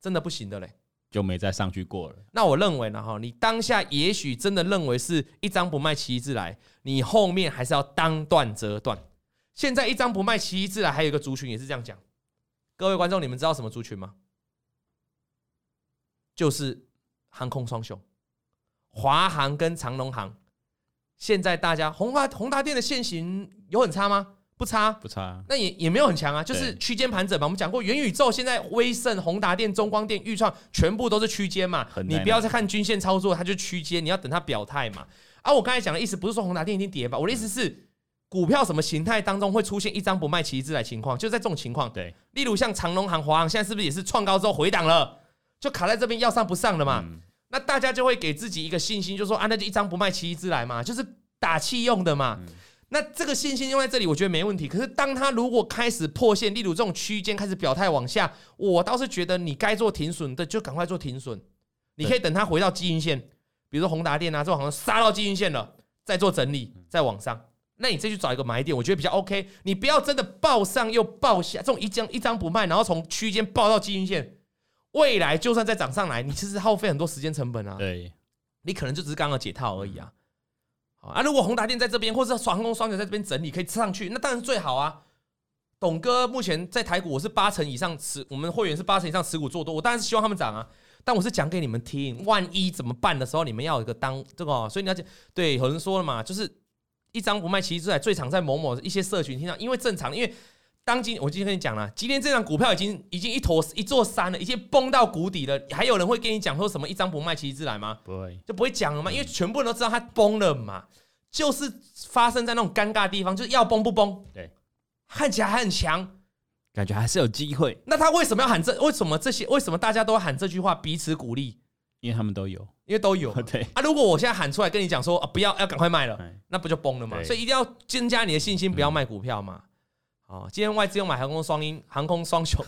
真的不行的嘞，就没再上去过了。那我认为呢，哈，你当下也许真的认为是一张不卖奇迹自来，你后面还是要当断则断。现在一张不卖奇迹自来，还有一个族群也是这样讲。各位观众，你们知道什么族群吗？就是航空双雄，华航跟长龙航。现在大家宏发宏达电的线型有很差吗？不差，不差。那也也没有很强啊，就是区间盘整嘛。我们讲过元宇宙，现在威盛、宏达电、中光电、钰创全部都是区间嘛。你不要再看均线操作，它就区间，你要等它表态嘛。啊、我刚才讲的意思不是说宏达电一定跌吧？我的意思是，股票什么形态当中会出现一张不卖奇迹自来情况？就在这种情况。对，例如像长荣航、华航，现在是不是也是创高之后回档了，就卡在这边要上不上了嘛？嗯那大家就会给自己一个信心，就说啊，那就一张不卖其一自来嘛，就是打气用的嘛。那这个信心用在这里，我觉得没问题。可是当他如果开始破线，例如这种区间开始表态往下，我倒是觉得你该做停损的就赶快做停损。你可以等它回到基均线，比如说宏达电啊，这种好像杀到基均线了，再做整理，再往上，那你再去找一个买点，我觉得比较 OK。你不要真的爆上又爆下，这种一张一张不卖，然后从区间爆到基均线。未来就算再涨上来，你其实耗费很多时间成本啊。对，你可能就只是刚刚解套而已啊。啊，如果宏达电在这边，或者双航空双雄在这边整理，可以吃上去，那当然是最好啊。董哥目前在台股，我是八成以上持，我们会员是八成以上持股做多，我当然是希望他们涨啊。但我是讲给你们听，万一怎么办的时候，你们要有一个当这个，所以你要讲，对，有人说了嘛，就是一张不卖奇迹自来，最常在某某一些社群听到，因为正常，因为。当今我今天跟你讲了，今天这张股票已经已经一坨一座山了，已经崩到谷底了。还有人会跟你讲说什么一张不卖其实自来吗？不会，就不会讲了吗？因为全部人都知道它崩了嘛，就是发生在那种尴尬的地方，就是要崩不崩。对，看起来还很强，感觉还是有机会。那他为什么要喊这？为什么这些？为什么大家都要喊这句话，彼此鼓励？因为他们都有，因为都有。对啊，如果我现在喊出来跟你讲说啊，不要，要赶快卖了，那不就崩了吗？所以一定要增加你的信心，不要卖股票嘛。哦，今天外资又买航空双鹰、航空双雄、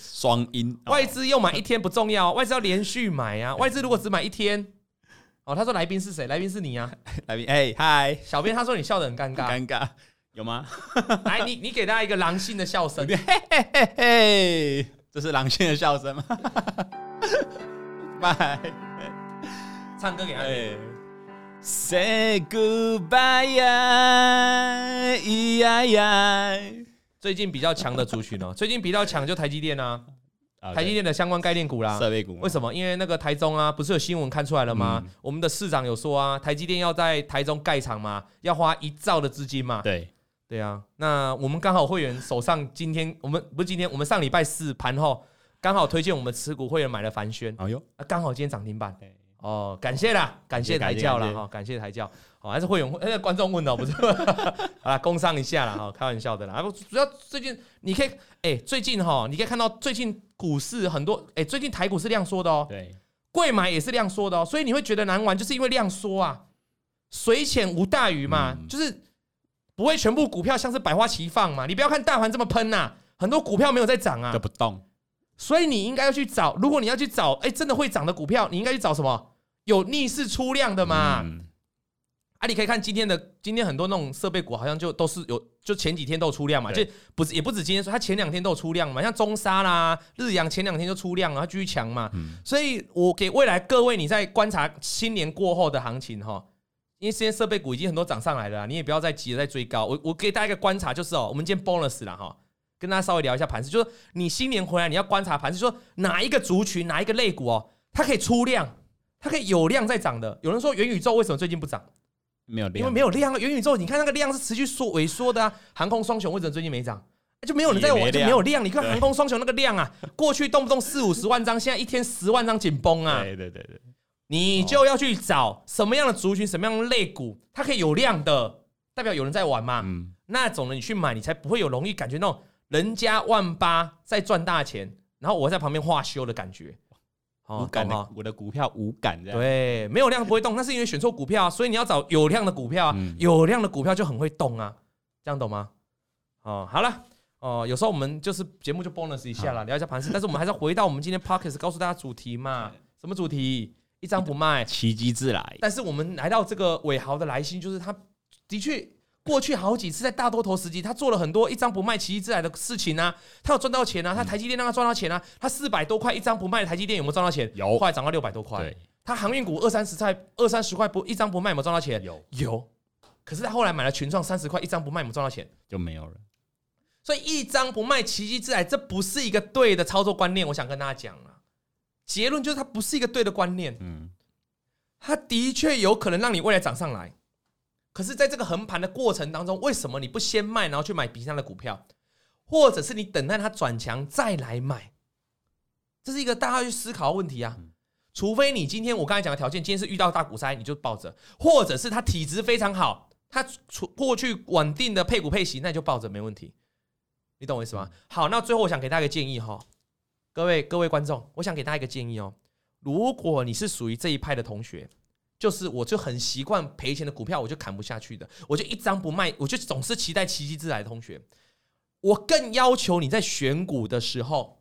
双鹰。外资又买一天不重要，外资要连续买啊。外资如果只买一天，哦，他说来宾是谁？来宾是你啊，来宾哎嗨，小编他说你笑得很尴尬，尴尬有吗？来，你你给大家一个狼性的笑声，嘿嘿嘿嘿，这是狼性的笑声吗？拜，唱歌给他听。Say goodbye 呀，咿呀呀。最近比较强的族群哦，最近比较强就台积电啊，台积电的相关概念股啦，设备股。为什么？因为那个台中啊，不是有新闻看出来了吗？我们的市长有说啊，台积电要在台中盖厂嘛，要花一兆的资金嘛。对，对啊。那我们刚好会员手上今天，我们不是今天，我们上礼拜四盘后刚好推荐我们持股会员买了凡轩，哎呦，刚好今天涨停板。哦，感谢啦，感谢台教了哈，感谢台教，好，还是会员，哎，观众问的不是，好了，工商一下了哈，开玩笑的啦，主要最近你可以，哎，最近哈，你可以看到最近股市很多，哎，最近台股是量缩的哦，对，贵买也是量缩的哦，所以你会觉得难玩，就是因为量缩啊，水浅无大鱼嘛，就是不会全部股票像是百花齐放嘛，你不要看大盘这么喷呐，很多股票没有在涨啊，都不动。所以你应该要去找，如果你要去找，哎，真的会涨的股票，你应该去找什么？有逆势出量的嘛？嗯、啊，你可以看今天的，今天很多那种设备股好像就都是有，就前几天都有出量嘛，就不是也不止今天说，它前两天都有出量嘛，像中沙啦、日阳前两天就出量了，它继续强嘛。嗯、所以我给未来各位你在观察新年过后的行情哈，因为现在设备股已经很多涨上来了，你也不要再急着再追高。我我给大家一个观察就是哦，我们今天 bonus 了哈。跟大家稍微聊一下盘势，就是你新年回来，你要观察盘势，说哪一个族群、哪一个类股哦，它可以出量，它可以有量在涨的。有人说元宇宙为什么最近不涨？没有量，因为没有量啊。元宇宙，你看那个量是持续缩萎缩的啊。航空双雄为什么最近没涨？就没有人在玩，就没有量。你看航空双雄那个量啊，过去动不动四五十万张，现在一天十万张紧绷啊。对对对对，你就要去找什么样的族群、什么样的类股，它可以有量的，代表有人在玩嘛。嗯，那种的你去买，你才不会有容易感觉那种。人家万八在赚大钱，然后我在旁边画休的感觉，无感的，我的股票无感这样。对，没有量不会动，那是因为选错股票啊。所以你要找有量的股票啊，嗯、有量的股票就很会动啊，这样懂吗？哦，好了，哦，有时候我们就是节目就 bonus 一下了，聊一下盘势，但是我们还是要回到我们今天 podcast 告诉大家主题嘛，什么主题？一张不卖，奇迹自来。但是我们来到这个伟豪的来信，就是他的确。过去好几次在大多头时期，他做了很多一张不卖奇迹之来的事情啊，他有赚到钱啊，他台积电让他赚到钱啊，他四百多块一张不卖的台积电有没有赚到钱？有，后来涨到六百多块。他航运股二三十块二三十块不一张不卖有没有赚到钱？有有。可是他后来买了群创三十块一张不卖有没有赚到钱？就没有了。所以一张不卖奇迹之来，这不是一个对的操作观念。我想跟大家讲啊，结论就是它不是一个对的观念。嗯，它的确有可能让你未来涨上来。可是，在这个横盘的过程当中，为什么你不先卖，然后去买比上的股票，或者是你等待它转强再来买？这是一个大家要去思考的问题啊！除非你今天我刚才讲的条件，今天是遇到大股灾，你就抱着；或者是它体质非常好，它过去稳定的配股配息，那你就抱着没问题。你懂我意思吗？好，那最后我想给大家一个建议哈，各位各位观众，我想给大家一个建议哦，如果你是属于这一派的同学。就是我就很习惯赔钱的股票，我就砍不下去的，我就一张不卖，我就总是期待奇迹自来的同学。我更要求你在选股的时候，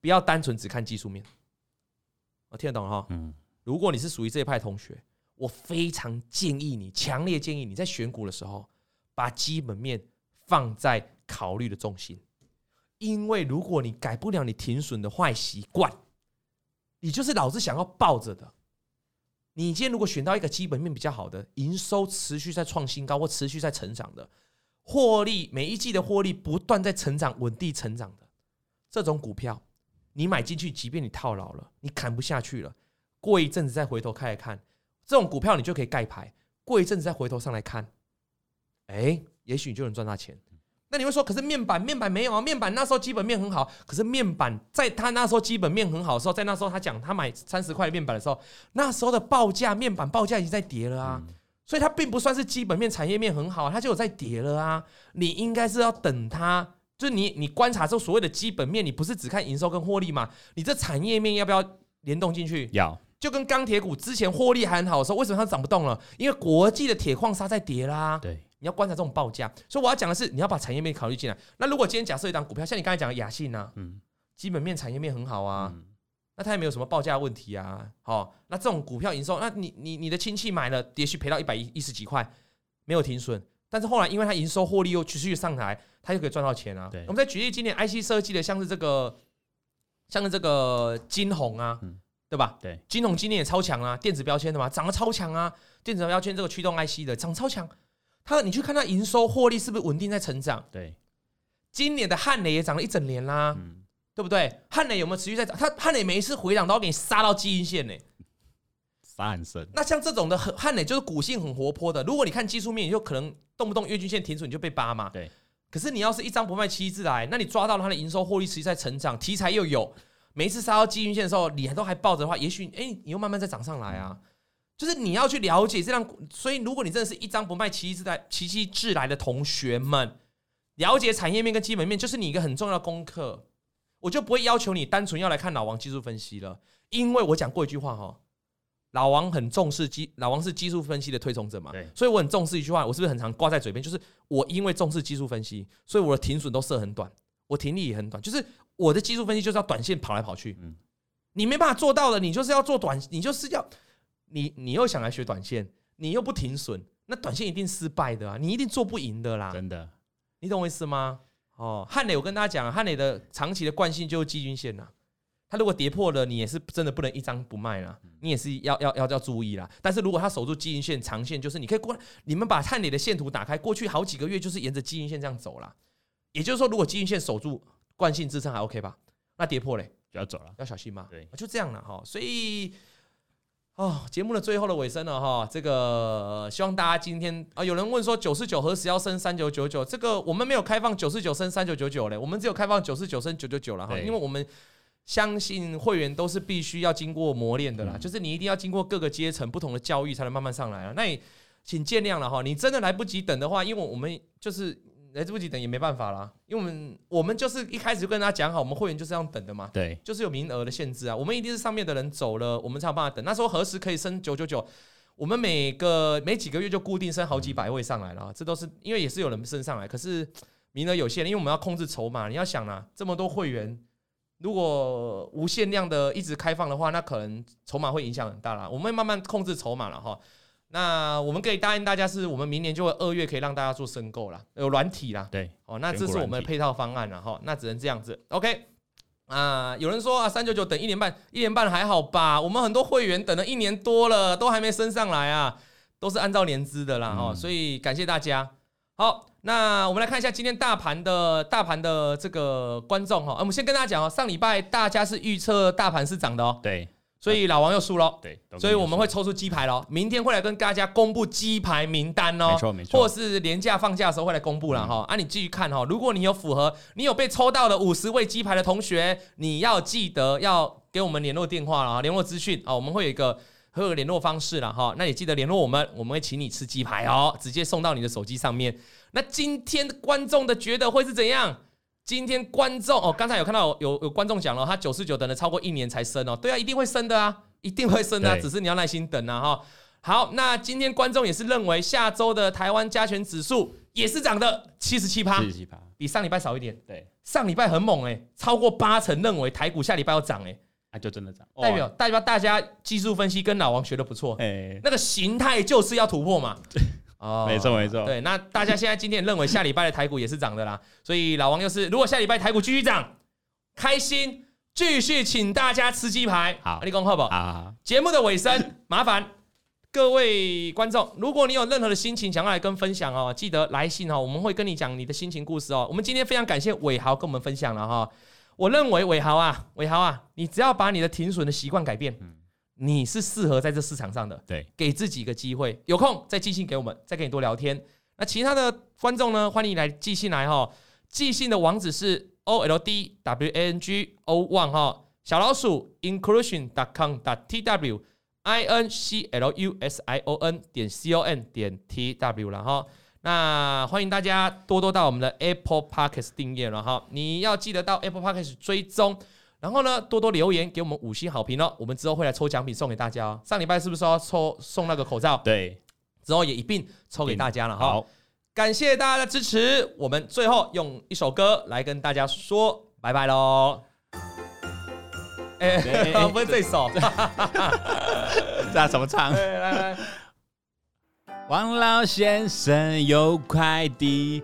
不要单纯只看技术面。我听得懂哈？嗯。如果你是属于这一派同学，我非常建议你，强烈建议你在选股的时候，把基本面放在考虑的重心。因为如果你改不了你停损的坏习惯，你就是老是想要抱着的。你今天如果选到一个基本面比较好的，营收持续在创新高或持续在成长的，获利每一季的获利不断在成长、稳定成长的这种股票，你买进去，即便你套牢了，你砍不下去了，过一阵子再回头看一看，这种股票你就可以盖牌。过一阵子再回头上来看，哎，也许你就能赚大钱。那你会说，可是面板面板没有啊？面板那时候基本面很好，可是面板在他那时候基本面很好的时候，在那时候他讲他买三十块的面板的时候，那时候的报价面板报价已经在跌了啊，所以它并不算是基本面产业面很好，它就有在跌了啊。你应该是要等它，就是你你观察这所谓的基本面，你不是只看营收跟获利嘛？你这产业面要不要联动进去？要，就跟钢铁股之前获利还很好的时候，为什么它涨不动了？因为国际的铁矿砂在跌啦。对。你要观察这种报价，所以我要讲的是，你要把产业面考虑进来。那如果今天假设一档股票，像你刚才讲的亚信啊，嗯，基本面产业面很好啊，嗯、那它也没有什么报价问题啊，好，那这种股票营收，那你你你的亲戚买了，也许赔到一百一十几块，没有停损，但是后来因为它营收获利又持续上台，它就可以赚到钱啊。对，我们再举例，今年 IC 设计的，像是这个，像是这个金红啊，嗯、对吧？对，金红今年也超强啊，电子标签的嘛，涨得超强啊，电子标签这个驱动 IC 的涨超强。他，你去看他营收获利是不是稳定在成长？对，今年的汉磊也涨了一整年啦，嗯、对不对？汉磊有没有持续在涨？他汉磊每一次回档都要给你杀到季线呢，杀很深。那像这种的汉磊就是股性很活泼的，如果你看技术面，你就可能动不动月均线停损你就被扒嘛。对。可是你要是一张不卖奇迹自来，那你抓到了它的营收获利持续在成长，题材又有，每一次杀到基均线的时候，你还都还抱着的话，也许哎，你又慢慢再涨上来啊。嗯就是你要去了解这样，所以如果你真的是一张不卖奇迹自来、奇迹自来的同学们，了解产业面跟基本面，就是你一个很重要的功课。我就不会要求你单纯要来看老王技术分析了，因为我讲过一句话哈，老王很重视技，老王是技术分析的推崇者嘛，对，所以我很重视一句话，我是不是很常挂在嘴边？就是我因为重视技术分析，所以我的停损都设很短，我停利也很短，就是我的技术分析就是要短线跑来跑去，嗯，你没办法做到的，你就是要做短，你就是要。你你又想来学短线，你又不停损，那短线一定失败的啊！你一定做不赢的啦！真的，你懂我意思吗？哦，汉磊，我跟大家讲，汉磊的长期的惯性就是季均线呐。它如果跌破了，你也是真的不能一张不卖啦，你也是要要要要注意啦。但是如果他守住基均线，长线就是你可以过，你们把汉磊的线图打开，过去好几个月就是沿着基均线这样走啦。也就是说，如果基均线守住惯性支撑还 OK 吧？那跌破嘞就要走了，要小心嘛。对，就这样了哈。所以。哦，节目的最后的尾声了哈，这个希望大家今天啊，有人问说九四九何时要升三九九九？这个我们没有开放九四九升三九九九嘞，我们只有开放九四九升九九九了哈，因为我们相信会员都是必须要经过磨练的啦，就是你一定要经过各个阶层不同的教育才能慢慢上来啊。那你请见谅了哈，你真的来不及等的话，因为我们就是来不及等也没办法啦，因为我们我们就是一开始就跟大家讲好，我们会员就是这样等的嘛。对，就是有名额的限制啊，我们一定是上面的人走了，我们才有办法等。那时候何时可以升九九九？我们每个每几个月就固定升好几百位上来了，这都是因为也是有人升上来，可是名额有限，因为我们要控制筹码。你要想啊，这么多会员，如果无限量的一直开放的话，那可能筹码会影响很大啦。我们会慢慢控制筹码了哈。那我们可以答应大家，是我们明年就会二月可以让大家做申购啦，有软体啦。对，哦，那这是我们的配套方案了哈。那只能这样子，OK。啊，有人说啊，三九九等一年半，一年半还好吧？我们很多会员等了一年多了，都还没升上来啊，都是按照年资的啦哈。所以感谢大家。好，那我们来看一下今天大盘的大盘的这个观众哈。我们先跟大家讲哦，上礼拜大家是预测大盘是涨的哦。对。所以老王又输了，对，所以我们会抽出鸡排喽，明天会来跟大家公布鸡排名单哦，没错没错，或是连假放假的时候会来公布了哈，啊，你继续看哈，如果你有符合，你有被抽到的五十位鸡排的同学，你要记得要给我们联络电话了啊，联络资讯。啊，我们会有一个会有联络方式了哈，那你记得联络我们，我们会请你吃鸡排哦，直接送到你的手机上面。那今天观众的觉得会是怎样？今天观众哦，刚才有看到有有观众讲了，他九十九等了超过一年才升哦，对啊，一定会升的啊，一定会升的，只是你要耐心等啊哈。好，那今天观众也是认为下周的台湾加权指数也是涨的七十七趴，七十七趴，比上礼拜少一点。对，上礼拜很猛哎，超过八成认为台股下礼拜要涨哎，那就真的涨，代表代表大家技术分析跟老王学的不错，哎，那个形态就是要突破嘛。哦，没错没错，对，那大家现在今天认为下礼拜的台股也是涨的啦，所以老王又是，如果下礼拜台股继续涨，开心继续请大家吃鸡排。好，立功好不好？好。节目的尾声，麻烦各位观众，如果你有任何的心情想要来跟分享哦，记得来信哦，我们会跟你讲你的心情故事哦。我们今天非常感谢伟豪跟我们分享了哈，我认为伟豪啊，伟豪啊，你只要把你的停损的习惯改变。嗯你是适合在这市场上的，对，给自己一个机会，有空再寄信给我们，再跟你多聊天。那其他的观众呢，欢迎来寄信来哈，寄信的网址是 o l d w a n g o one 哈，小老鼠 inclusion dot com dot t w i n c l u s i o n 点 c o n 点 t w 了哈。那欢迎大家多多到我们的 Apple Podcast 订阅了哈，你要记得到 Apple Podcast 追踪。然后呢，多多留言给我们五星好评哦，我们之后会来抽奖品送给大家哦。上礼拜是不是说要抽送那个口罩？对，之后也一并抽给大家了哈。好，感谢大家的支持，我们最后用一首歌来跟大家说拜拜喽。哎，不是这首，这怎么唱？来来，王老先生有快递。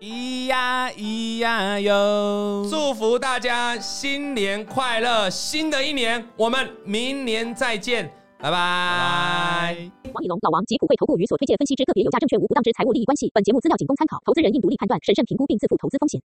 咿呀咿呀哟！祝福大家新年快乐！新的一年，我们明年再见，拜拜。王以龙、老王及普惠投顾与所推荐分析之个别有价证券无不当之财务利益关系。本节目资料仅供参考，投资人应独立判断、审慎评估并自负投资风险。